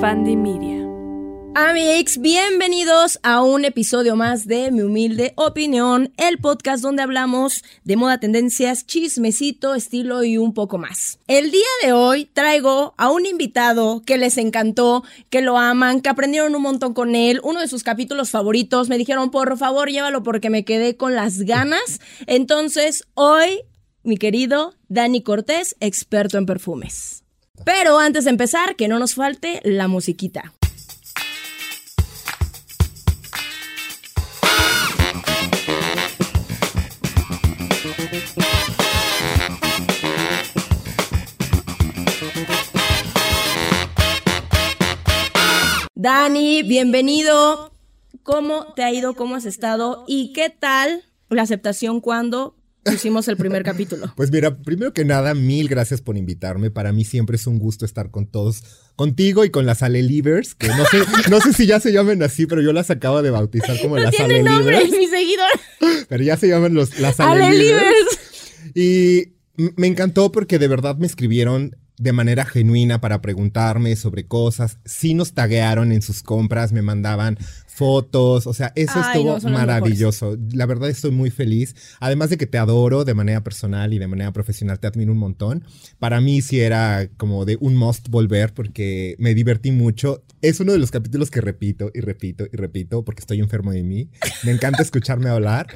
Media. Amigos, bienvenidos a un episodio más de Mi Humilde Opinión, el podcast donde hablamos de moda, tendencias, chismecito, estilo y un poco más. El día de hoy traigo a un invitado que les encantó, que lo aman, que aprendieron un montón con él, uno de sus capítulos favoritos. Me dijeron, por favor, llévalo porque me quedé con las ganas. Entonces, hoy, mi querido Dani Cortés, experto en perfumes. Pero antes de empezar, que no nos falte la musiquita. Dani, bienvenido. ¿Cómo te ha ido? ¿Cómo has estado? ¿Y qué tal la aceptación cuando hicimos el primer capítulo? Pues mira, primero que nada, mil gracias por invitarme. Para mí siempre es un gusto estar con todos, contigo y con las Alelivers, que no sé, no sé si ya se llaman así, pero yo las acabo de bautizar como no las tiene nombre, Alelivers. mi seguidor. Pero ya se llaman los, las Alelivers. Alelivers. Y me encantó porque de verdad me escribieron de manera genuina para preguntarme sobre cosas. Sí nos taguearon en sus compras, me mandaban fotos, o sea, eso Ay, estuvo no, maravilloso. La verdad estoy muy feliz. Además de que te adoro de manera personal y de manera profesional, te admiro un montón. Para mí sí era como de un must volver porque me divertí mucho. Es uno de los capítulos que repito y repito y repito porque estoy enfermo de mí. Me encanta escucharme hablar.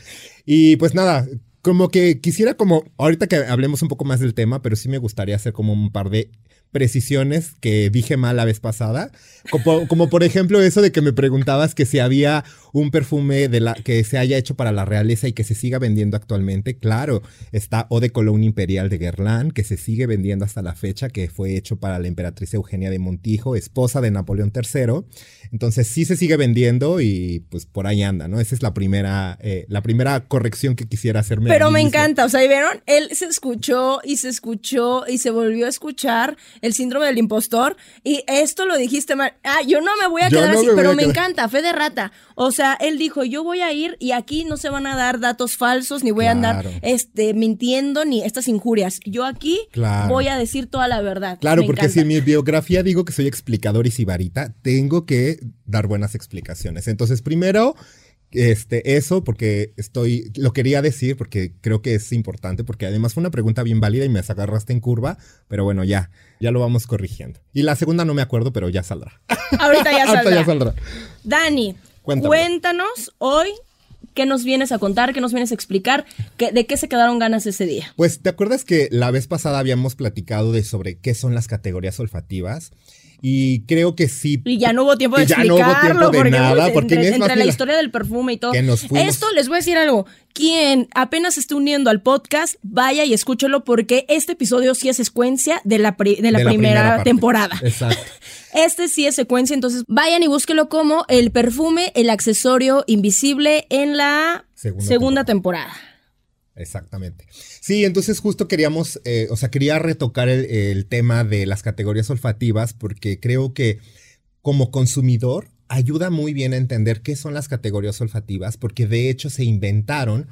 Y pues nada, como que quisiera como, ahorita que hablemos un poco más del tema, pero sí me gustaría hacer como un par de precisiones que dije mal la vez pasada. Como, como por ejemplo eso de que me preguntabas que si había un perfume de la, que se haya hecho para la realeza y que se siga vendiendo actualmente. Claro, está Eau de Cologne Imperial de Guerlain, que se sigue vendiendo hasta la fecha, que fue hecho para la emperatriz Eugenia de Montijo, esposa de Napoleón III. Entonces sí se sigue vendiendo y pues por ahí anda, ¿no? Esa es la primera, eh, la primera corrección que quisiera hacerme. Pero me encanta, o sea, ¿y ¿vieron? Él se escuchó y se escuchó y se volvió a escuchar el síndrome del impostor y esto lo dijiste mal. Ah, yo no me voy a Yo quedar no así, pero me quedar. encanta, fe de rata. O sea, él dijo, yo voy a ir y aquí no se van a dar datos falsos, ni voy a andar este, mintiendo, ni estas injurias. Yo aquí Claro. voy a decir toda la verdad. Claro, Me porque encanta. si en mi biografía digo que soy explicador y sibarita, tengo que dar buenas explicaciones. Entonces, primero, este, eso, porque estoy, lo quería decir, porque creo que es importante, porque además fue una pregunta bien válida y me agarraste en curva, pero bueno, ya, ya lo vamos corrigiendo. Y la segunda no me acuerdo, pero ya saldrá. Ahorita ya Ahorita saldrá. ya saldrá. Dani, Cuéntame. cuéntanos hoy qué nos vienes a contar, qué nos vienes a explicar, qué- de qué se quedaron ganas ese día. Pues, ¿te acuerdas que la vez pasada habíamos platicado de sobre qué son las categorías olfativas? Y creo que sí. Y ya no hubo tiempo de Y ya no explicarlo. hubo tiempo de porque, nada, pues, porque entre, entre la la- historia del perfume y todo. que nos fuimos. Esto les voy a decir algo. Quien apenas esté uniendo al podcast, vaya y escúchelo porque este episodio sí es secuencia de la, pri- de la de primera, temporada. Exacto. Este sí es secuencia, entonces vayan y búsquelo como el perfume, el accesorio invisible en la Segunda segunda, temporada. Exactamente. Sí, entonces justo queríamos, eh, o sea, quería retocar el, el tema de las categorías olfativas porque creo que como consumidor ayuda muy bien a entender qué son las categorías olfativas porque de hecho se inventaron.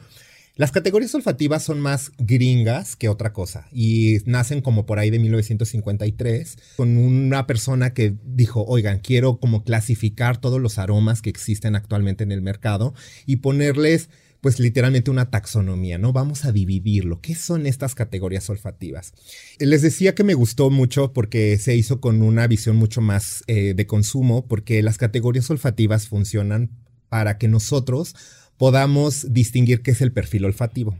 Las categorías olfativas son más gringas que otra cosa y nacen como por ahí de 1953 con una persona que dijo, oigan, quiero como clasificar todos los aromas que existen actualmente en el mercado y ponerles pues literalmente una taxonomía, ¿no? Vamos a dividirlo. ¿Qué son estas categorías olfativas? Les decía que me gustó mucho porque se hizo con una visión mucho más eh, de consumo, porque las categorías olfativas funcionan para que nosotros podamos distinguir qué es el perfil olfativo.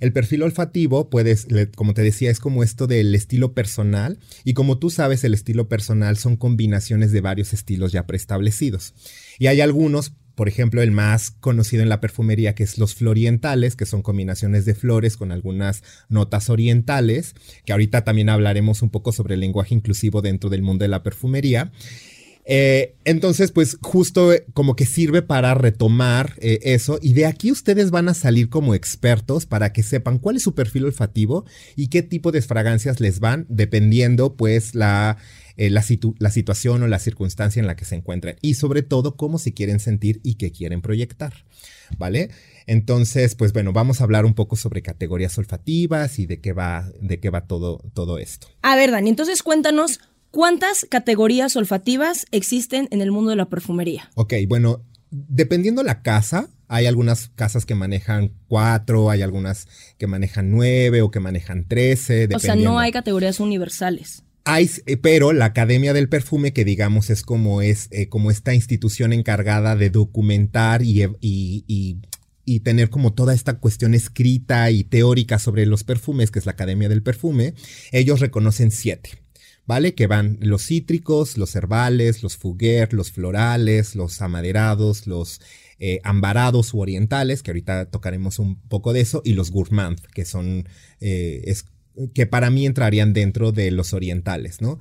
El perfil olfativo, puedes, como te decía, es como esto del estilo personal y como tú sabes, el estilo personal son combinaciones de varios estilos ya preestablecidos. Y hay algunos, por ejemplo, el más conocido en la perfumería, que es los florientales, que son combinaciones de flores con algunas notas orientales, que ahorita también hablaremos un poco sobre el lenguaje inclusivo dentro del mundo de la perfumería. Eh, entonces, pues justo eh, como que sirve para retomar eh, eso y de aquí ustedes van a salir como expertos para que sepan cuál es su perfil olfativo y qué tipo de fragancias les van dependiendo pues la, eh, la, situ- la situación o la circunstancia en la que se encuentran y sobre todo cómo se quieren sentir y qué quieren proyectar, ¿vale? Entonces, pues bueno, vamos a hablar un poco sobre categorías olfativas y de qué va, de qué va todo, todo esto. A ver, Dani, entonces cuéntanos ¿Cuántas categorías olfativas existen en el mundo de la perfumería? Ok, bueno, dependiendo la casa, hay algunas casas que manejan cuatro, hay algunas que manejan nueve o que manejan trece. O sea, no hay categorías universales. Eh, pero la Academia del Perfume, que digamos es como es eh, como esta institución encargada de documentar y, tener como toda esta cuestión escrita y teórica sobre los perfumes, que es la Academia del Perfume, ellos reconocen siete. ¿Vale? Que van los cítricos, los herbales, los fuguer, los florales, los amaderados, los eh, ambarados u orientales, que ahorita tocaremos un poco de eso, y los gourmand, que son que para mí entrarían dentro de los orientales, ¿no?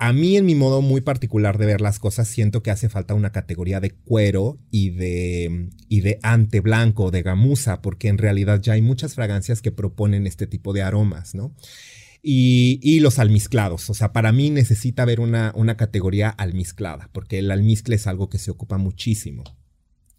A mí, en mi modo muy particular de ver las cosas, siento que hace falta una categoría de cuero y de, y de ante blanco, de gamuza, porque en realidad ya hay muchas fragancias que proponen este tipo de aromas, ¿no? Y, y, los almizclados. O sea, para mí necesita haber una, una categoría almizclada, porque el almizcle es algo que se ocupa muchísimo.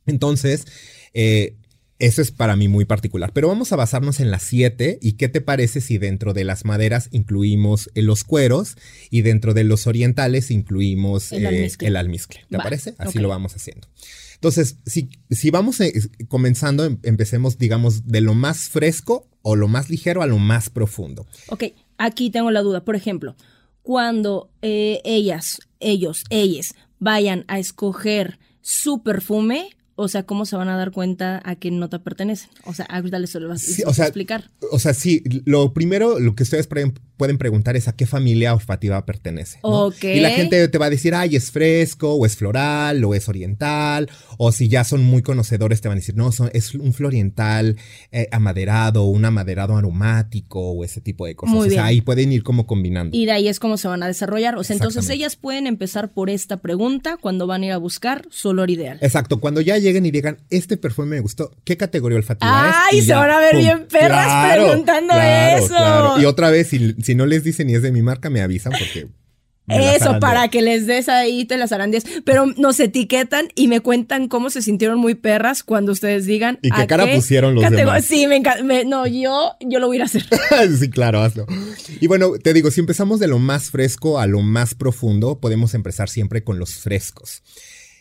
Entonces, eh, eso es para mí muy particular. Pero vamos a basarnos en las siete. ¿Y qué te parece si dentro de las maderas incluimos eh, los cueros y dentro de los orientales incluimos el eh, almizcle? ¿Te parece? Así lo vamos haciendo. Entonces, si, si vamos eh, comenzando, em, empecemos, digamos, de lo más fresco o lo más ligero a lo más profundo. Ok, aquí tengo la duda. Por ejemplo, cuando ellas, ellos, ellas vayan a escoger su perfume, o sea, ¿cómo se van a dar cuenta a qué nota pertenecen? O sea, ahorita les lo vas a explicar. O sea, sí, lo primero, lo que ustedes pueden preguntar es a qué familia olfativa pertenece. Y la gente te va a decir, ay, es fresco, o es floral, o es oriental, o si ya son muy conocedores, te van a decir, no, son, es un floriental eh, amaderado, un amaderado aromático, o ese tipo de cosas. o sea, ahí pueden ir como combinando. Y de ahí es como se van a desarrollar. O sea, entonces ellas pueden empezar por esta pregunta cuando van a ir a buscar su olor ideal. Exacto, cuando ya lleguen y digan, este perfume me gustó, ¿qué categoría olfativa es? ¡Ay, se van a ver bien perras preguntando eso! Y otra vez, si, si no les dicen ni es de mi marca, me avisan porque eso, para que les des ahí te las harán 10. Pero nos etiquetan y me cuentan cómo se sintieron muy perras cuando ustedes digan. ¿Y qué cara pusieron los demás? Sí, me encanta. no, yo, yo lo voy a ir a hacer. sí, claro, hazlo. Y bueno, te digo, si empezamos de lo más fresco a lo más profundo, podemos empezar siempre con los frescos.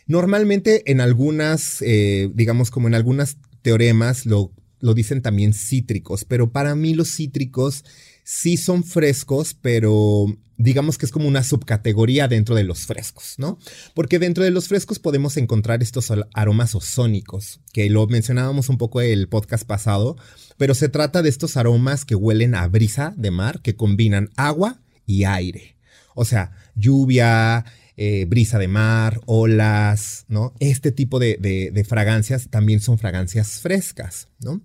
Normalmente en algunas, eh, digamos como en algunas teoremas lo, lo dicen también cítricos, pero para mí los cítricos sí son frescos, pero digamos que es como una subcategoría dentro de los frescos, ¿no? Porque dentro de los frescos podemos encontrar estos aromas ozónicos, que lo mencionábamos un poco el podcast pasado, pero se trata de estos aromas que huelen a brisa de mar, que combinan agua y aire. O sea, lluvia, eh, brisa de mar, olas, ¿no? Este tipo de, fragancias también son fragancias frescas, ¿no?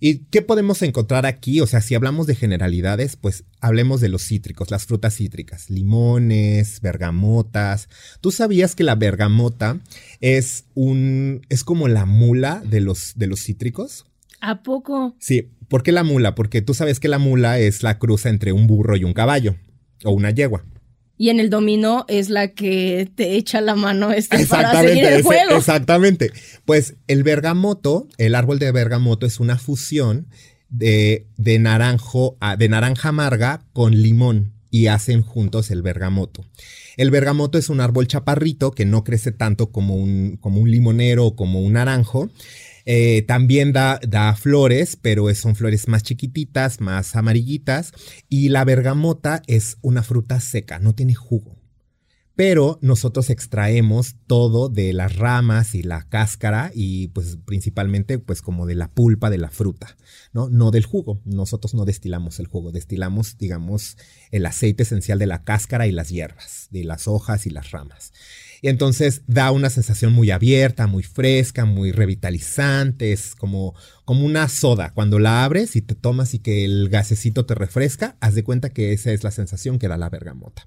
¿Y qué podemos encontrar aquí? O sea, si hablamos de generalidades, pues hablemos de los cítricos, las frutas cítricas, limones, bergamotas. ¿Tú sabías que la bergamota es un, es como la mula de los, de los cítricos? ¿A poco? Sí, ¿por qué la mula? Porque tú sabes que la mula es la cruza entre un burro y un caballo, o una yegua. Y en el dominó es la que te echa la mano este para seguir el juego. exactamente. Pues el bergamoto, el árbol de bergamoto es una fusión de, de, naranjo, de naranja amarga con limón y hacen juntos el bergamoto. El bergamoto es un árbol chaparrito que no crece tanto como un, como un limonero o como un naranjo, eh, también da, da flores, pero son flores más chiquititas, más amarillitas. Y la bergamota es una fruta seca, no tiene jugo. Pero nosotros extraemos todo de las ramas y la cáscara y pues principalmente pues como de la pulpa de la fruta, ¿no? No del jugo. Nosotros no destilamos el jugo, destilamos digamos el aceite esencial de la cáscara y las hierbas, de las hojas y las ramas. Y entonces da una sensación muy abierta, muy fresca, muy revitalizante, es como, como una soda. Cuando la abres y te tomas y que el gasecito te refresca, haz de cuenta que esa es la sensación que da la bergamota.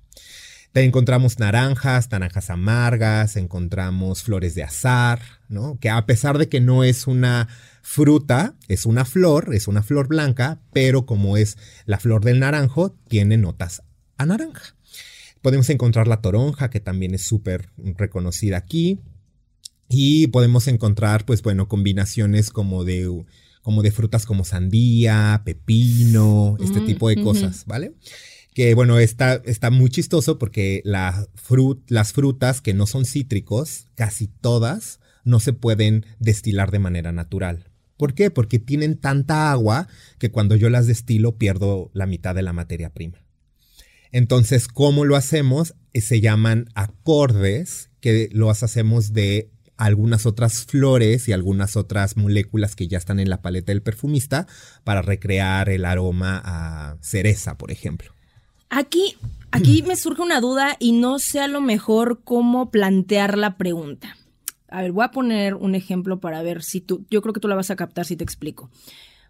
Encontramos naranjas, naranjas amargas, encontramos flores de azar, ¿no? Que a pesar de que no es una fruta, es una flor, es una flor blanca, pero como es la flor del naranjo, tiene notas a naranja. Podemos encontrar la toronja, que también es súper reconocida aquí. Y podemos encontrar, pues bueno, combinaciones como de, como de frutas como sandía, pepino, este tipo de cosas, ¿vale? Que bueno, está, está muy chistoso porque la las frutas que no son cítricos, casi todas, no se pueden destilar de manera natural. ¿Por qué? Porque tienen tanta agua que cuando yo las destilo pierdo la mitad de la materia prima. Entonces, ¿cómo lo hacemos? Eh, se llaman acordes, que los hacemos de algunas otras flores y algunas otras moléculas que ya están en la paleta del perfumista para recrear el aroma a cereza, por ejemplo. Aquí, aquí me surge una duda y no sé a lo mejor cómo plantear la pregunta. A ver, voy a poner un ejemplo para ver si tú, yo creo que tú la vas a captar si te explico.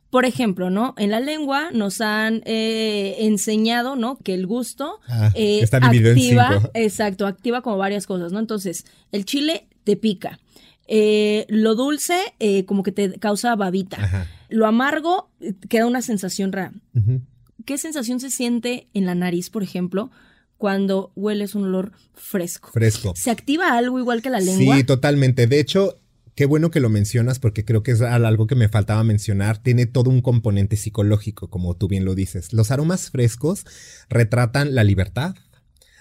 Por ejemplo, ¿no? En la lengua nos han eh, enseñado, ¿no? Que el gusto ah, eh, está activa, en cinco. exacto, activa como varias cosas, ¿no? Entonces, el chile te pica. Eh, lo dulce como que te causa babita. Lo amargo queda una sensación rara. ¿Qué sensación se siente en la nariz, por ejemplo, cuando hueles un olor fresco? Fresco. ¿Se activa algo igual que la lengua? Sí, totalmente. De hecho, qué bueno que lo mencionas porque creo que es algo que me faltaba mencionar. Tiene todo un componente psicológico, como tú bien lo dices. Los aromas frescos retratan la libertad,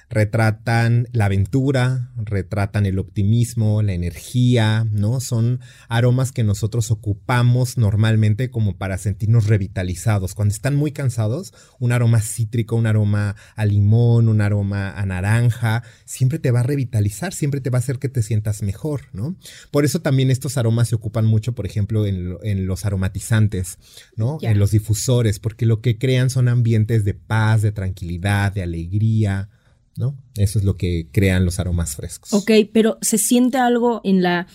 retratan la aventura, retratan el optimismo, la energía, ¿no? Son aromas que nosotros ocupamos normalmente como para sentirnos revitalizados. Cuando están muy cansados, un aroma cítrico, un aroma a limón, un aroma a naranja, siempre te va a revitalizar, siempre te va a hacer que te sientas mejor, ¿no? Por eso también estos aromas se ocupan mucho, por ejemplo, en, los aromatizantes, ¿no? En los difusores, porque lo que crean son ambientes de paz, de tranquilidad, de alegría, ¿no? Eso es lo que crean los aromas frescos. Ok, pero se siente algo en la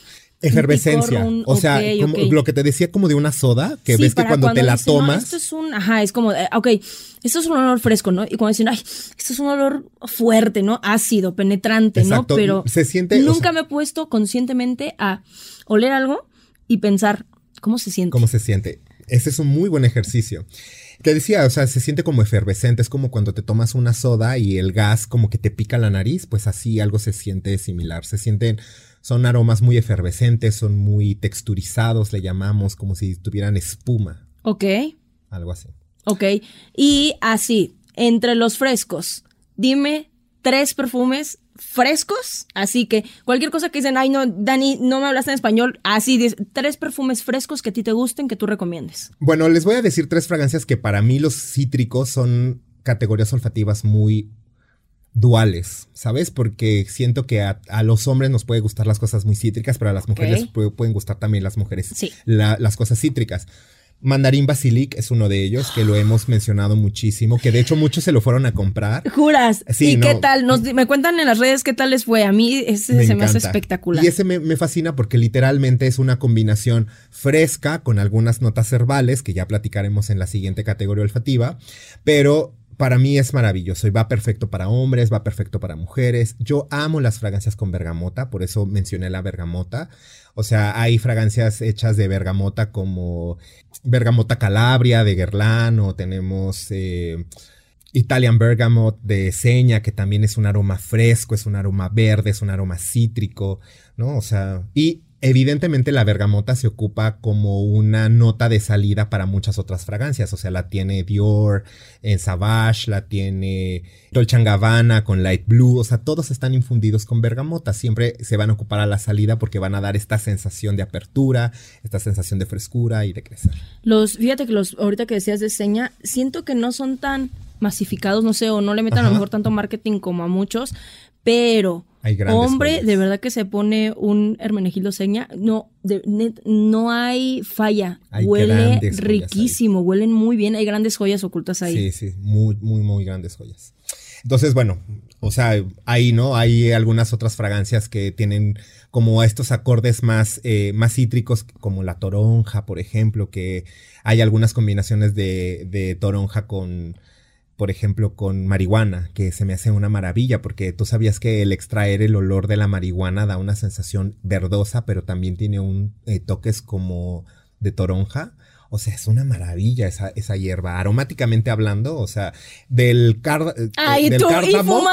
efervescencia. o sea, lo que te decía como de una soda, que ves que cuando, te la tomas. esto es un, ajá, es como, eh, ok, esto es un olor fresco, ¿no? Y cuando dicen, ay, esto es un olor fuerte, ¿no? Ácido, penetrante, ¿no? Pero se siente. Nunca me he puesto conscientemente a oler algo y pensar, ¿cómo se siente? ¿Cómo se siente? Ese es un muy buen ejercicio. Te decía, o sea, se siente como efervescente, es como cuando te tomas una soda y el gas como que te pica la nariz, pues así algo se siente similar, se sienten, son aromas muy efervescentes, son muy texturizados, le llamamos, como si tuvieran espuma. Ok. Algo así. Ok, y así, entre los frescos, dime tres perfumes frescos, así que cualquier cosa que dicen, ay no, Dani, no me hablaste en español, así, tres perfumes frescos que a ti te gusten, que tú recomiendes. Bueno, les voy a decir tres fragancias que para mí los cítricos son categorías olfativas muy duales, ¿sabes? Porque siento que a, los hombres nos puede gustar las cosas muy cítricas, pero a las mujeres pueden gustar también las mujeres las cosas cítricas. Mandarín Basilic es uno de ellos, que lo hemos mencionado muchísimo, que de hecho muchos se lo fueron a comprar. ¿Juras? Sí, ¿Y qué tal? me cuentan en las redes qué tal les fue. A mí ese se me hace espectacular. Y ese me, me, fascina porque literalmente es una combinación fresca con algunas notas herbales, que ya platicaremos en la siguiente categoría olfativa, pero para mí es maravilloso y va perfecto para hombres, va perfecto para mujeres. Yo amo las fragancias con bergamota, por eso mencioné la bergamota. O sea, hay fragancias hechas de bergamota como bergamota Calabria de Guerlain o tenemos eh, Italian Bergamot de Seña, que también es un aroma fresco, es un aroma verde, es un aroma cítrico, ¿no? O sea, y Evidentemente la bergamota se ocupa como una nota de salida para muchas otras fragancias, o sea, la tiene Dior en Savage, la tiene Dolce Gabbana con Light Blue, o sea, todos están infundidos con bergamota, siempre se van a ocupar a la salida porque van a dar esta sensación de apertura, esta sensación de frescura y de crecer. Los, fíjate que los, ahorita que decías de seña, siento que no son tan masificados, no sé, o no le metan a lo mejor tanto marketing como a muchos, pero hombre, de verdad que se pone un Hermenegildo Seña, no, no hay falla. Huele riquísimo, huelen muy bien, hay grandes joyas ocultas ahí. Sí, sí, muy, muy, muy grandes joyas. Entonces, bueno, o sea, ahí, ¿no? Hay algunas otras fragancias que tienen como estos acordes más, eh, más cítricos, como la toronja, por ejemplo, que hay algunas combinaciones de, de toronja con, por ejemplo, con marihuana, que se me hace una maravilla, porque tú sabías que el extraer el olor de la marihuana da una sensación verdosa, pero también tiene un eh, toques como de toronja. O sea, es una maravilla esa, esa hierba, aromáticamente hablando, o sea, del, car Ay, del tú, cártamo.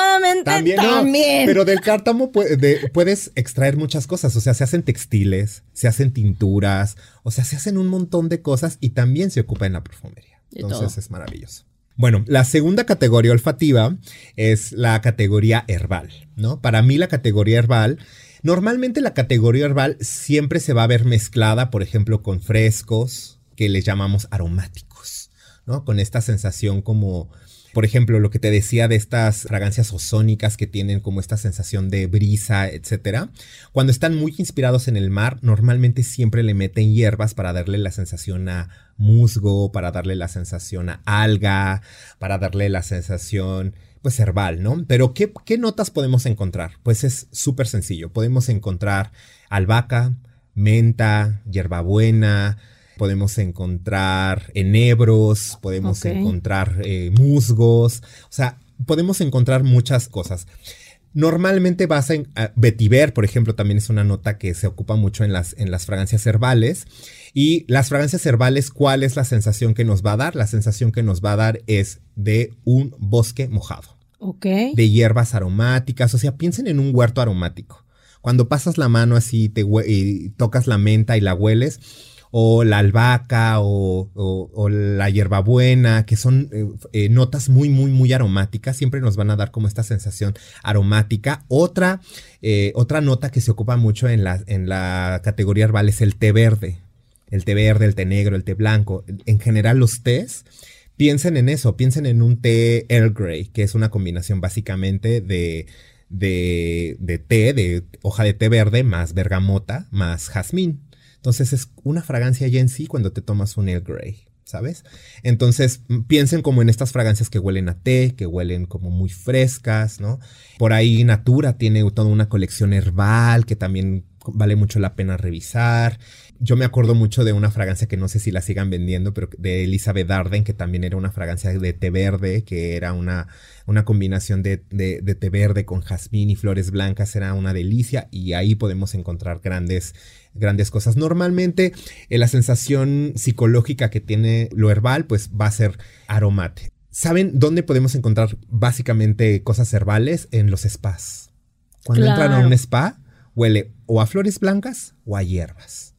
también, también. pero del cártamo puedes extraer muchas cosas, o sea, se hacen textiles, se hacen tinturas, o sea, se hacen un montón de cosas y también se ocupa en la perfumería. Entonces es maravilloso. Bueno, la segunda categoría olfativa es la categoría herbal, ¿no? Para mí la categoría herbal, normalmente la categoría herbal siempre se va a ver mezclada, por ejemplo, con frescos que les llamamos aromáticos, ¿no? Con esta sensación como por ejemplo, lo que te decía de estas fragancias ozónicas que tienen como esta sensación de brisa, etcétera. Cuando están muy inspirados en el mar, normalmente siempre le meten hierbas para darle la sensación a musgo, para darle la sensación a alga, para darle la sensación pues herbal, ¿no? Pero ¿qué, qué notas podemos encontrar? Pues es súper sencillo. Podemos encontrar albahaca, menta, hierbabuena, podemos encontrar enebros, podemos encontrar eh, musgos, o sea, podemos encontrar muchas cosas. Normalmente vas a, vetiver, por ejemplo, también es una nota que se ocupa mucho en las, en las fragancias herbales. Y las fragancias herbales, ¿cuál es la sensación que nos va a dar? La sensación que nos va a dar es de un bosque mojado. Ok. De hierbas aromáticas, o sea, piensen en un huerto aromático. Cuando pasas la mano así te, y tocas la menta y la hueles, o la albahaca o, la hierbabuena, que son eh, eh, notas muy, muy, muy aromáticas, siempre nos van a dar como esta sensación aromática. Otra, eh, otra nota que se ocupa mucho en la, en la categoría herbal es el té verde. El té verde, el té negro, el té blanco. En general los tés piensen en eso, piensen en un té Earl Grey, que es una combinación básicamente de, de, de, té, de hoja de té verde, más bergamota, más jazmín. Entonces es una fragancia ya en sí cuando te tomas un Earl Grey. ¿sabes? Entonces piensen como en estas fragancias que huelen a té, que huelen como muy frescas, ¿no? Por ahí Natura tiene toda una colección herbal que también vale mucho la pena revisar. Yo me acuerdo mucho de una fragancia que no sé si la sigan vendiendo, pero de Elizabeth Arden, que también era una fragancia de té verde, que era una, una combinación de, de, de té verde con jazmín y flores blancas, era una delicia y ahí podemos encontrar grandes grandes cosas. Normalmente eh, la sensación psicológica que tiene lo herbal pues va a ser aromate. ¿Saben dónde podemos encontrar básicamente cosas herbales? En los spas. Cuando entran a un spa, huele o a flores blancas o a hierbas.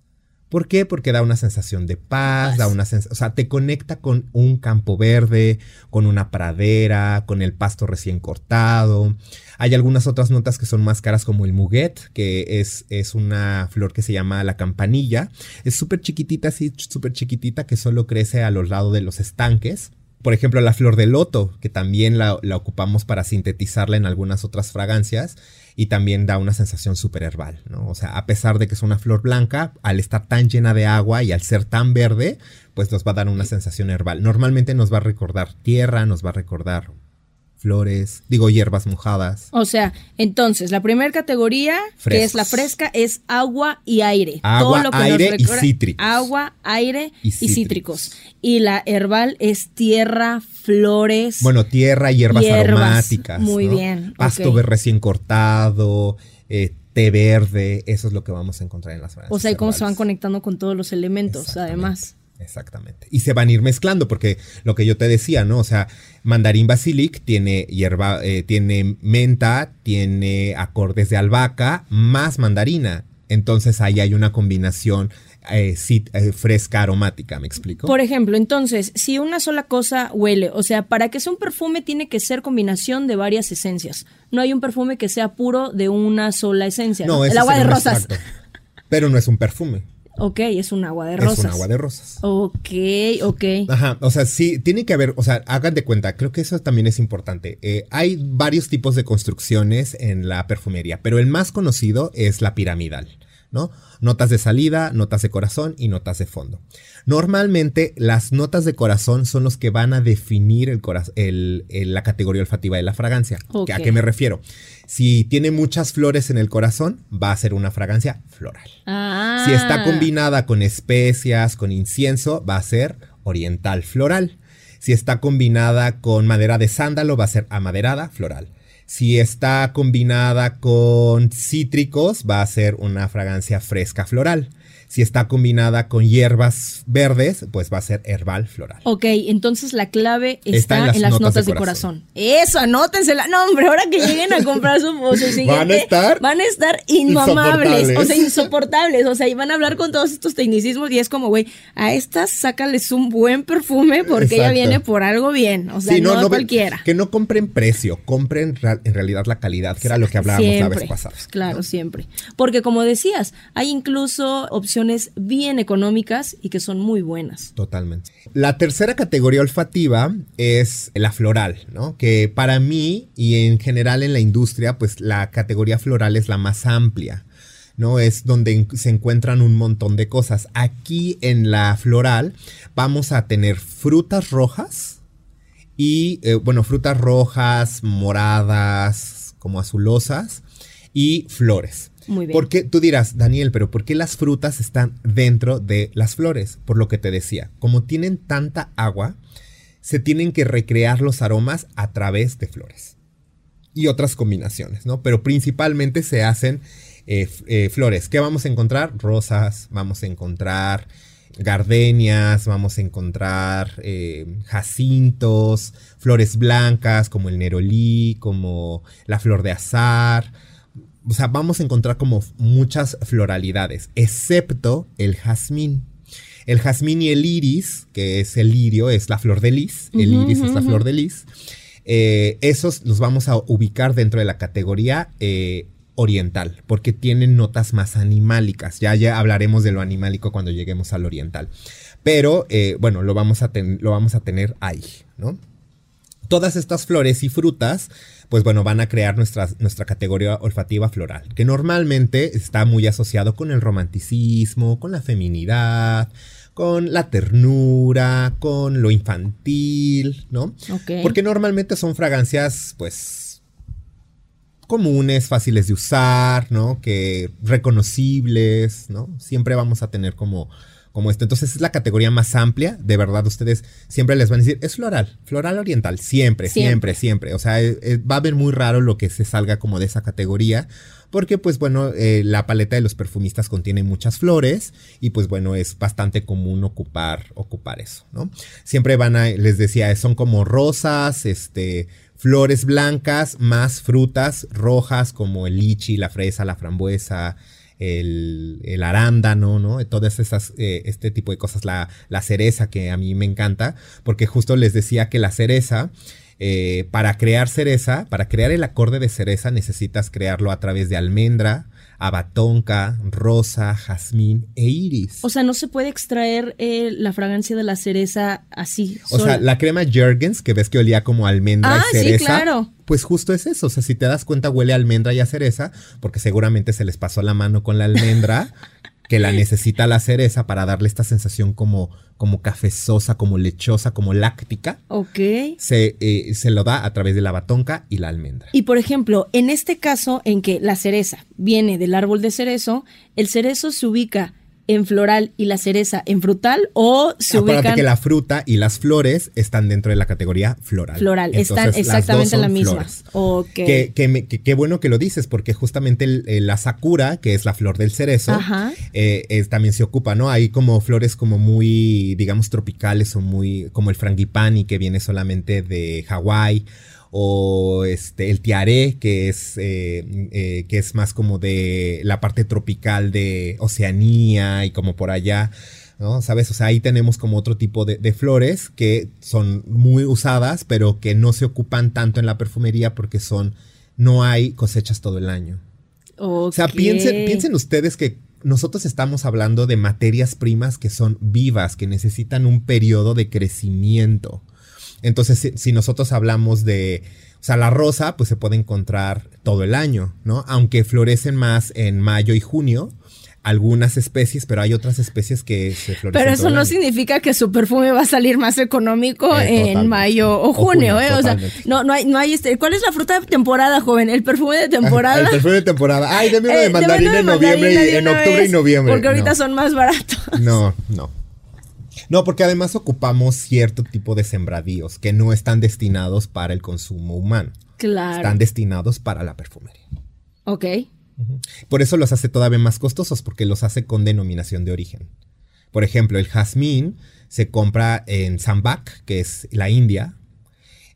¿Por qué? Porque da una sensación de paz, da una sensación, o sea, te conecta con un campo verde, con una pradera, con el pasto recién cortado. Hay algunas otras notas que son más caras como el muguet, que es, es una flor que se llama la campanilla. Es súper chiquitita, así súper chiquitita, que solo crece a los lados de los estanques. Por ejemplo, la flor de loto, que también la, la ocupamos para sintetizarla en algunas otras fragancias y también da una sensación súper herbal, ¿no? O sea, a pesar de que es una flor blanca, al estar tan llena de agua y al ser tan verde, pues nos va a dar una sensación herbal. Normalmente nos va a recordar tierra, nos va a recordar flores, digo hierbas mojadas. O sea, entonces, la primera categoría, que es la fresca, es agua y aire. Agua, aire y cítricos. Agua, aire y cítricos. y la herbal es tierra, flores. Bueno, tierra, hierbas, aromáticas. Muy bien. Pasto recién cortado, eh, té verde, eso es lo que vamos a encontrar en las. O sea, y cómo se van conectando con todos los elementos, además. Exactamente. Y se van a ir mezclando, porque lo que yo te decía, ¿no? O sea, mandarín basilic tiene hierba, eh, tiene menta, tiene acordes de albahaca, más mandarina. Entonces ahí hay una combinación eh, eh, fresca aromática, ¿me explico? Por ejemplo, entonces, si una sola cosa huele, o sea, para que sea un perfume tiene que ser combinación de varias esencias. No hay un perfume que sea puro de una sola esencia. No, el agua de rosas. Pero no es un perfume. Ok, es un agua de rosas. Es un agua de rosas. Ok, ok. Ajá, o sea, sí, tiene que haber, o sea, hagan de cuenta, creo que eso también es importante. Eh, hay varios tipos de construcciones en la perfumería, pero el más conocido es la piramidal. ¿no? Notas de salida, notas de corazón y notas de fondo. Normalmente las notas de corazón son los que van a definir el, la categoría olfativa de la fragancia. ¿A qué me refiero? Si tiene muchas flores en el corazón, va a ser una fragancia floral. Ah. Si está combinada con especias, con incienso, va a ser oriental floral. Si está combinada con madera de sándalo, va a ser amaderada floral. Si está combinada con cítricos, va a ser una fragancia fresca floral. Si está combinada con hierbas verdes, pues va a ser herbal floral. Ok, entonces la clave está, en las, notas, de, corazón. Eso, anótensela. No, hombre, ahora que lleguen a comprar su, siguiente, van a estar, van a estar inmamables, o sea, insoportables. O sea, y van a hablar con todos estos tecnicismos y es como, güey, a estas sácales un buen perfume porque ella viene por algo bien. O sea, no, cualquiera. Que no compren precio, compren en realidad la calidad, que era lo que hablábamos la vez pasada. Claro, siempre. Porque como decías, hay incluso opciones bien económicas y que son muy buenas. Totalmente. La tercera categoría olfativa es la floral, ¿no? Que para mí y en general en la industria, pues la categoría floral es la más amplia. ¿no? Es donde se encuentran un montón de cosas. Aquí en la floral vamos a tener frutas rojas y, eh, bueno, frutas rojas, moradas, como azulosas y flores. Porque tú dirás, Daniel, pero ¿por qué las frutas están dentro de las flores? Por lo que te decía, como tienen tanta agua, se tienen que recrear los aromas a través de flores. Y otras combinaciones, ¿no? Pero principalmente se hacen eh, eh, flores. ¿Qué vamos a encontrar? Rosas, vamos a encontrar gardenias, vamos a encontrar eh, jacintos, flores blancas como el nerolí, como la flor de azar o sea, vamos a encontrar como muchas floralidades, excepto el jazmín. El jazmín y el iris, que es el lirio, es la flor de lis, el iris es la flor de lis. Eh, esos los vamos a ubicar dentro de la categoría eh, oriental, porque tienen notas más animálicas. Ya, ya hablaremos de lo animálico cuando lleguemos al oriental. Pero eh, bueno, lo vamos, a lo vamos a tener ahí, ¿no? Todas estas flores y frutas pues bueno, van a crear nuestra, nuestra categoría olfativa floral, que normalmente está muy asociado con el romanticismo, con la feminidad, con la ternura, con lo infantil, ¿no? Porque normalmente son fragancias, pues, comunes, fáciles de usar, ¿no? Que reconocibles, ¿no? Siempre vamos a tener como como esto. Entonces es la categoría más amplia, de verdad ustedes siempre les van a decir, es floral, floral oriental, siempre, siempre, siempre. O sea, eh, eh, va a ver muy raro lo que se salga como de esa categoría, porque pues bueno, eh, la paleta de los perfumistas contiene muchas flores y pues bueno, es bastante común ocupar, ocupar eso, ¿no? Siempre van a, les decía, son como rosas, este, flores blancas, más frutas rojas como el lichi, la fresa, la frambuesa, el, arándano, ¿no? Todas esas, eh, este tipo de cosas, la, la cereza que a mí me encanta, porque justo les decía que la cereza, eh, para crear cereza, para crear el acorde de cereza necesitas crearlo a través de almendra, abatonca, rosa, jazmín e iris. O sea, no se puede extraer eh, la fragancia de la cereza así. O sea, la crema Jergens, que ves que olía como almendra y cereza. Ah, sí, claro. Pues justo es eso. O sea, si te das cuenta, huele a almendra y a cereza, porque seguramente se les pasó la mano con la almendra. que la necesita la cereza para darle esta sensación como, como cafezosa, como lechosa, como láctica. Ok. Se, eh, se lo da a través de la batonca y la almendra. Y por ejemplo, en este caso en que la cereza viene del árbol de cerezo, el cerezo se ubica en floral y la cereza en frutal o se Acuérdate que la fruta y las flores están dentro de la categoría floral. Floral, están exactamente la misma. Qué que, bueno que lo dices porque justamente la sakura, que es la flor del cerezo, eh, también se ocupa, ¿no? Hay como flores como muy, digamos, tropicales o muy, como el frangipani que viene solamente de Hawái o este, el tiaré, que es, eh, eh, que es más como de la parte tropical de Oceanía y como por allá. ¿no? ¿Sabes? O sea, ahí tenemos como otro tipo de, flores que son muy usadas, pero que no se ocupan tanto en la perfumería porque son, no hay cosechas todo el año. O sea, piensen, piensen ustedes que nosotros estamos hablando de materias primas que son vivas, que necesitan un periodo de crecimiento. Entonces, si, nosotros hablamos de, o sea, la rosa, pues se puede encontrar todo el año, ¿no? Aunque florecen más en mayo y junio, algunas especies, pero hay otras especies que se florecen. Pero eso no significa que su perfume va a salir más económico eh, en mayo o junio, ¿eh? O sea, no, no hay, no hay este. ¿Cuál es la fruta de temporada, joven? El perfume de temporada. el perfume de temporada. Ay, deme uno de eh, mandarina en noviembre y en octubre y noviembre. Porque ahorita son más baratos. No, no. No, porque además ocupamos cierto tipo de sembradíos que no están destinados para el consumo humano. Claro. Están destinados para la perfumería. Ok. Por eso los hace todavía más costosos, porque los hace con denominación de origen. Por ejemplo, el jazmín se compra en Zambak, que es la India.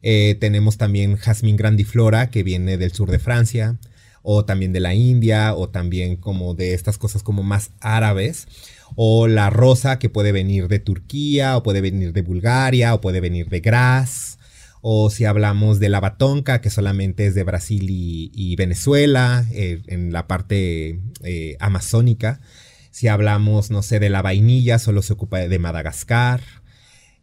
Eh, tenemos también jazmín grandiflora, que viene del sur de Francia, o también de la India, o también como de estas cosas como más árabes. O la rosa, que puede venir de Turquía, o puede venir de Bulgaria, o puede venir de Graz. O si hablamos de la batonca, que solamente es de Brasil y, Venezuela, eh, en la parte eh, amazónica. Si hablamos, no sé, de la vainilla, solo se ocupa de Madagascar.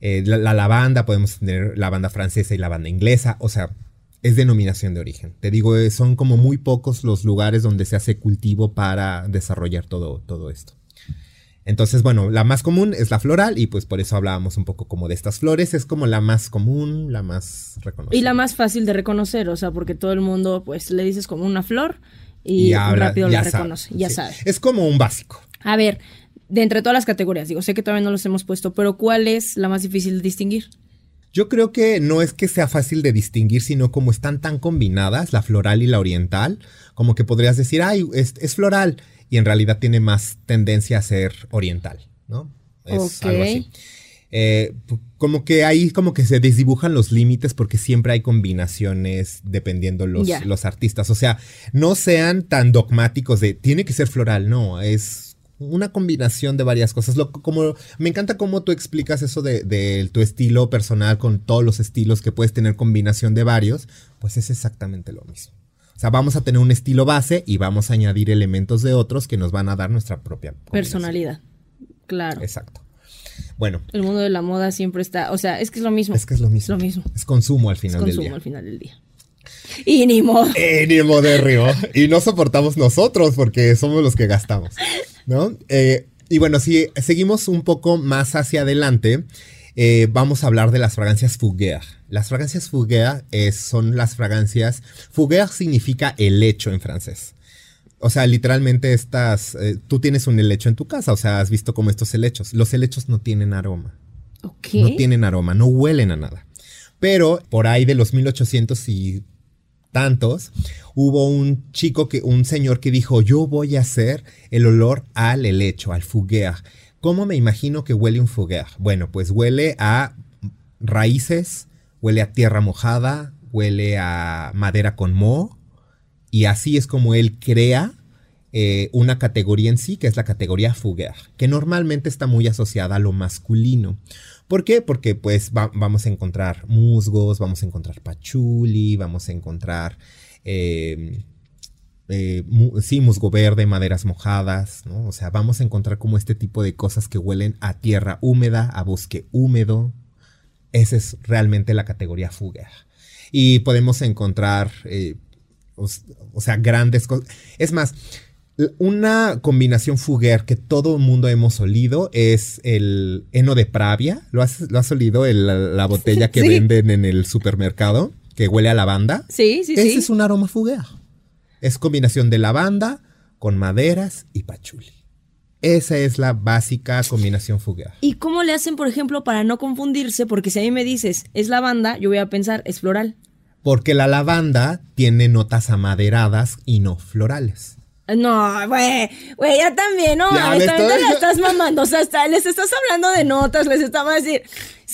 Eh, la, lavanda, podemos tener lavanda francesa y lavanda inglesa. O sea, es denominación de origen. Te digo, son como muy pocos los lugares donde se hace cultivo para desarrollar todo, todo esto. Entonces, bueno, la más común es la floral y pues por eso hablábamos un poco como de estas flores. Es como la más común, la más reconocida. Y la más fácil de reconocer, o sea, porque todo el mundo pues le dices como una flor y, rápido la reconoce, ya sabe. Es como un básico. A ver, de entre todas las categorías, digo, sé que todavía no los hemos puesto, pero ¿cuál es la más difícil de distinguir? Yo creo que no es que sea fácil de distinguir, sino como están tan combinadas, la floral y la oriental, como que podrías decir, ay, es, floral, y en realidad tiene más tendencia a ser oriental, ¿no? Es algo así. Eh, como que ahí como que se desdibujan los límites porque siempre hay combinaciones dependiendo los, los artistas. O sea, no sean tan dogmáticos de tiene que ser floral, no, es una combinación de varias cosas. Lo, como, me encanta cómo tú explicas eso de, tu estilo personal con todos los estilos que puedes tener combinación de varios, pues es exactamente lo mismo. O sea, vamos a tener un estilo base y vamos a añadir elementos de otros que nos van a dar nuestra propia personalidad. Claro. Exacto. Bueno. El mundo de la moda siempre está, o sea, es que es lo mismo. Es que es lo mismo. Es lo mismo. Es consumo al final del día. Consumo al final del día. Y ni modo. Y ni modo Y no soportamos nosotros porque somos los que gastamos. ¿No? Eh, y bueno, si seguimos un poco más hacia adelante, eh, vamos a hablar de las fragancias Fougère. Las fragancias Fougère son las fragancias. Fougère significa helecho en francés. O sea, literalmente estas. Eh, tú tienes un helecho en tu casa, o sea, has visto como estos helechos. Los helechos no tienen aroma. No tienen aroma, no huelen a nada. Pero por ahí de los 1800 y tantos, hubo un chico que, un señor que dijo, yo voy a hacer el olor al helecho, al fougère. ¿Cómo me imagino que huele un fougère? Bueno, pues huele a raíces, huele a tierra mojada, huele a madera con moho, y así es como él crea eh, una categoría en sí, que es la categoría fougère, que normalmente está muy asociada a lo masculino. ¿Por qué? Porque pues vamos a encontrar musgos, vamos a encontrar pachuli, vamos a encontrar, em, eh, sí, musgo verde, maderas mojadas, ¿no? O sea, vamos a encontrar como este tipo de cosas que huelen a tierra húmeda, a bosque húmedo. Esa es realmente la categoría fuga. Y podemos encontrar, eh, o sea, grandes cosas. Es más, una combinación fuguer que todo el mundo hemos olido es el heno de Pravia. ¿Lo has, lo has olido? la, botella que venden en el supermercado, que huele a lavanda. Sí, sí, sí. Ese es un aroma fuguer. Es combinación de lavanda con maderas y pachuli. Esa es la básica combinación fuguer. ¿Y cómo le hacen, por ejemplo, para no confundirse? Porque si a mí me dices es lavanda, yo voy a pensar es floral. Porque la lavanda tiene notas amaderadas y no florales. No, güey, güey, ya también, no, ya te la estás mamando, o sea, les estás hablando de notas, les estaba decir,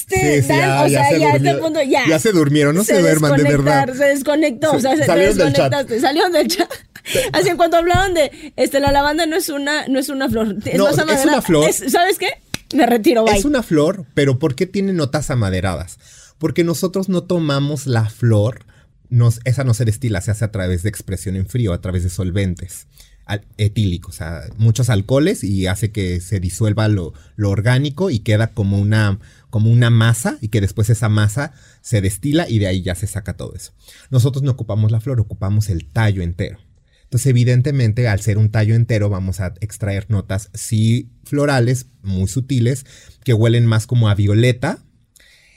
este, sí, ya, o sea, ya, este punto, ya. Ya se durmieron, no se, duerman, de verdad. Se desconectó, o sea, se desconectaste, salieron del chat. Así en cuanto hablaban de, este, la lavanda no es una, no es una flor, es, no, es una flor. ¿Sabes qué? Me retiro, bye. Es una flor, pero ¿por qué tiene notas amaderadas? Porque nosotros no tomamos la flor, nos, esa no se destila, se hace a través de expresión en frío, a través de solventes etílicos, o sea, muchos alcoholes y hace que se disuelva lo, orgánico y queda como una, como una masa y que después esa masa se destila y de ahí ya se saca todo eso. Nosotros no ocupamos la flor, ocupamos el tallo entero. Entonces, evidentemente, al ser un tallo entero, vamos a extraer notas, sí, florales, muy sutiles, que huelen más como a violeta.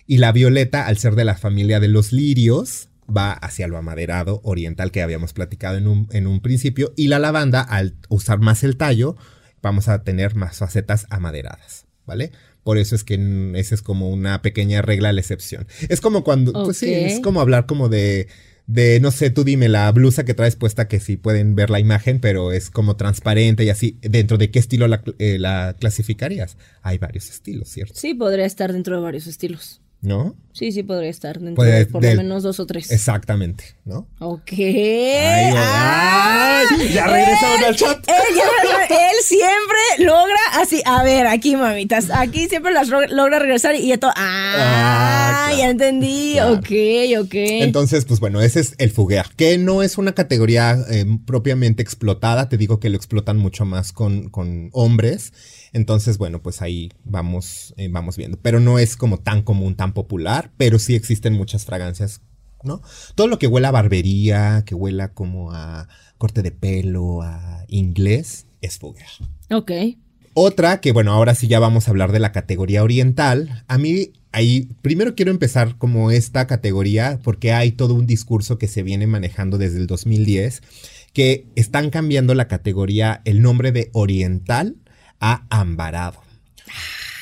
Y la violeta, al ser de la familia de los lirios, va hacia lo amaderado oriental que habíamos platicado en un, en un principio y la lavanda al usar más el tallo vamos a tener más facetas amaderadas, ¿vale? Por eso es que esa es como una pequeña regla a la excepción. Es como cuando, pues sí, es como hablar como de, de, no sé, tú dime, la blusa que traes puesta, que sí pueden ver la imagen, pero es como transparente y así, ¿dentro de qué estilo la, eh, la clasificarías? Hay varios estilos, ¿cierto? Sí, podría estar dentro de varios estilos. ¿No? Sí, sí, podría estar dentro de por lo menos dos o tres. Exactamente, ¿no? Ok. Ay, ay, ya regresamos al chat. Él, siempre logra así, a ver, aquí mamitas, aquí siempre las logra regresar y esto, ah, ah ya entendí, ok, ok. Entonces, pues bueno, ese es el fuguea, que no es una categoría eh, propiamente explotada, te digo que lo explotan mucho más con, con hombres. Entonces, bueno, pues ahí vamos, eh, vamos viendo. Pero no es como tan común, tan popular, pero sí existen muchas fragancias, ¿no? Todo lo que huela a barbería, que huela como a corte de pelo, a inglés, es Fugger. Ok. Otra que, bueno, ahora sí ya vamos a hablar de la categoría oriental. A mí ahí primero quiero empezar como esta categoría porque hay todo un discurso que se viene manejando desde el 2010 que están cambiando la categoría, el nombre de oriental ha ambarado.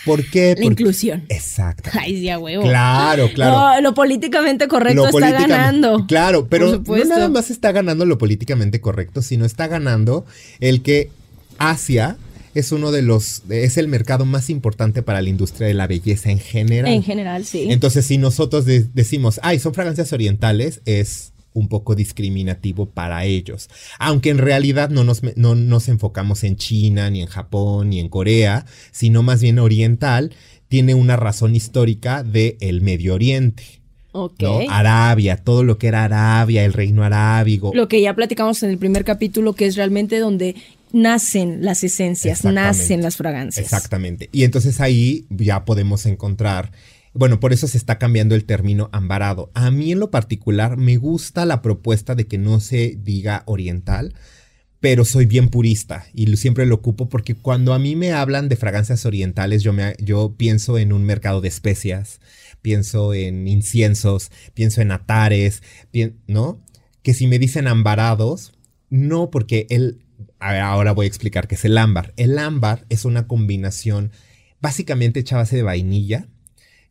¿Por qué? La inclusión. Exacto. Ay, ya huevo. Claro, claro. lo políticamente correcto está ganando. Claro, pero no nada más está ganando lo políticamente correcto, sino está ganando el que Asia es uno de los, es el mercado más importante para la industria de la belleza en general. En general, sí. Entonces, si nosotros decimos, ay, son fragancias orientales, es un poco discriminativo para ellos. Aunque en realidad no nos, no nos enfocamos en China, ni en Japón, ni en Corea, sino más bien oriental, tiene una razón histórica del el Medio Oriente. Okay. Arabia, todo lo que era Arabia, el reino arábigo. Lo que ya platicamos en el primer capítulo, que es realmente donde nacen las esencias, nacen las fragancias. Exactamente. Y entonces ahí ya podemos encontrar bueno, por eso se está cambiando el término ambarado. A mí en lo particular me gusta la propuesta de que no se diga oriental, pero soy bien purista y siempre lo ocupo porque cuando a mí me hablan de fragancias orientales, yo, me, yo pienso en un mercado de especias, pienso en inciensos, pienso en atares, ¿no? Que si me dicen ambarados, no, porque él, ahora voy a explicar qué es el ámbar. El ámbar es una combinación básicamente hecha base de vainilla,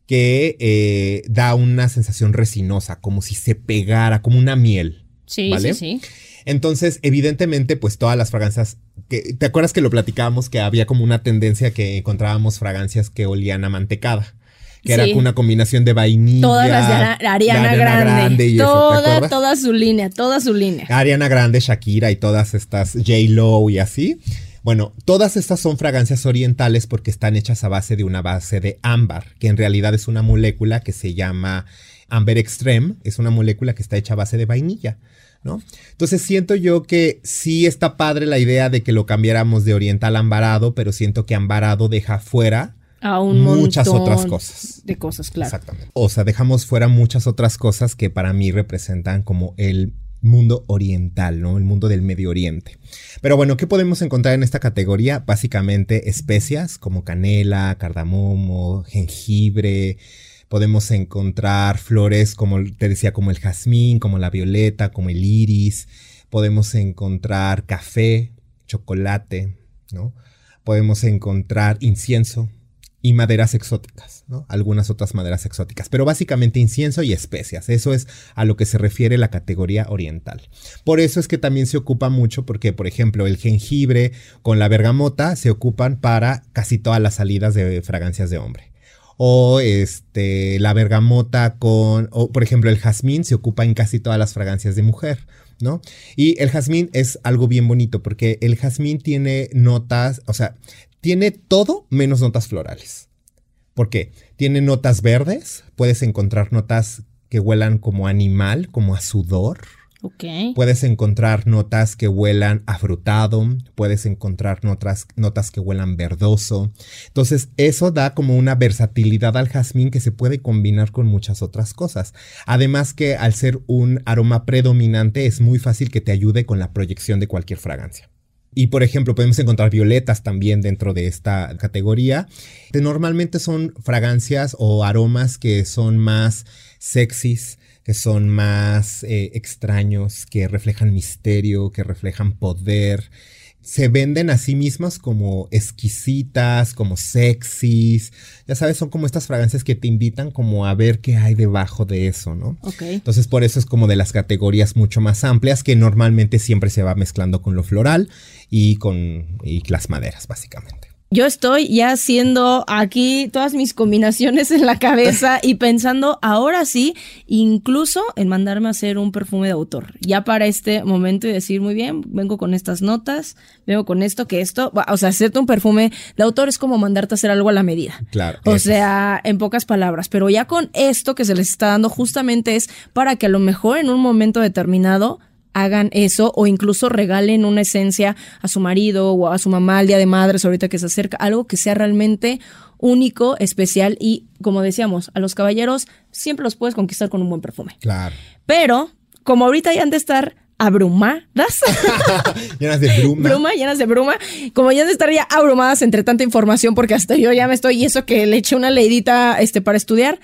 que eh, da una sensación resinosa, como si se pegara, como una miel. Sí, sí, sí. Entonces, evidentemente, pues todas las fragancias, que, ¿te acuerdas que lo platicábamos que había como una tendencia que encontrábamos fragancias que olían a mantecada? Que era una combinación de vainilla. Todas las de Ariana, Grande. toda, toda su línea, toda su línea. Ariana Grande, Shakira y todas estas J. Lo y así. Bueno, todas estas son fragancias orientales porque están hechas a base de una base de ámbar, que en realidad es una molécula que se llama Amber Extreme, es una molécula que está hecha a base de vainilla. ¿No? Entonces siento yo que sí está padre la idea de que lo cambiáramos de oriental a ambarado, pero siento que ambarado deja fuera a un muchas otras cosas. De cosas, claro. Exactamente. O sea, dejamos fuera muchas otras cosas que para mí representan como el mundo oriental, ¿no? El mundo del Medio Oriente. Pero bueno, ¿qué podemos encontrar en esta categoría? Básicamente especias como canela, cardamomo, jengibre. Podemos encontrar flores como te decía, como el jazmín, como la violeta, como el iris. Podemos encontrar café, chocolate, ¿no? Podemos encontrar incienso, y maderas exóticas, ¿no? Algunas otras maderas exóticas, pero básicamente incienso y especias. Eso es a lo que se refiere la categoría oriental. Por eso es que también se ocupa mucho porque, por ejemplo, el jengibre con la bergamota se ocupan para casi todas las salidas de fragancias de hombre. O este, la bergamota con, o por ejemplo, el jazmín se ocupa en casi todas las fragancias de mujer. ¿no? Y el jazmín es algo bien bonito porque el jazmín tiene notas, o sea, tiene todo menos notas florales. ¿Por qué? Tiene notas verdes, puedes encontrar notas que huelan como animal, como a sudor. Okay. Puedes encontrar notas que huelan a frutado, puedes encontrar notas, notas que huelan verdoso. Entonces, eso da como una versatilidad al jazmín que se puede combinar con muchas otras cosas. Además que al ser un aroma predominante es muy fácil que te ayude con la proyección de cualquier fragancia. Y por ejemplo, podemos encontrar violetas también dentro de esta categoría. Que normalmente son fragancias o aromas que son más sexys, que son más eh, extraños, que reflejan misterio, que reflejan poder. Se venden a sí mismas como exquisitas, como sexys. Ya sabes, son como estas fragancias que te invitan como a ver qué hay debajo de eso, ¿no? Ok. Entonces, por eso es como de las categorías mucho más amplias que normalmente siempre se va mezclando con lo floral y con y las maderas, básicamente. Yo estoy ya haciendo aquí todas mis combinaciones en la cabeza y pensando ahora sí, incluso en mandarme a hacer un perfume de autor. Ya para este momento y decir, muy bien, vengo con estas notas, vengo con esto, que esto, o sea, hacerte un perfume de autor es como mandarte a hacer algo a la medida. Claro. O sea, en pocas palabras, pero ya con esto que se les está dando justamente es para que a lo mejor en un momento determinado hagan eso o incluso regalen una esencia a su marido o a su mamá el día de madres ahorita que se acerca, algo que sea realmente único, especial y como decíamos, a los caballeros siempre los puedes conquistar con un buen perfume. Claro. Pero como ahorita ya han de estar abrumadas, Llenas de bruma. bruma, llenas de bruma, como ya han de estar ya abrumadas entre tanta información porque hasta yo ya me estoy y eso que le eché una leidita este para estudiar,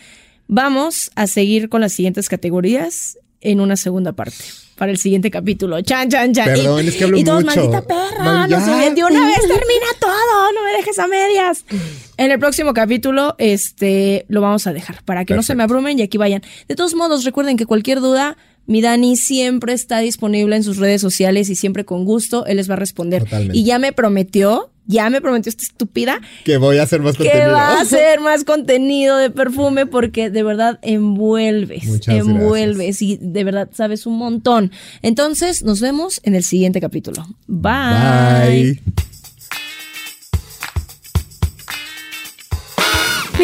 vamos a seguir con las siguientes categorías en una segunda parte. Para el siguiente capítulo. Chan, chan, chan. Perdón, y, es que hablo y todos, mucho. maldita perra. No sé, de una vez termina todo. No me dejes a medias. En el próximo capítulo, este, lo vamos a dejar para que no se me abrumen y aquí vayan. De todos modos, recuerden que cualquier duda, mi Dani siempre está disponible en sus redes sociales y siempre con gusto él les va a responder. Totalmente. Y ya me prometió, ya me prometió esta estúpida Que voy a hacer más que contenido. va a hacer más contenido de perfume porque de verdad envuelves, Muchas envuelves y de verdad sabes un montón. Entonces nos vemos en el siguiente capítulo. Bye. Bye.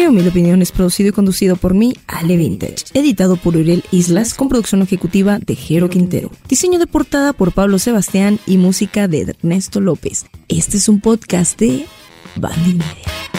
Mi humilde opinión es producido y conducido por mí, Ale Vintage. Editado por Uriel Islas con producción ejecutiva de Jero Quintero. Diseño de portada por Pablo Sebastián y música de Ernesto López. Este es un podcast de Bandy Media.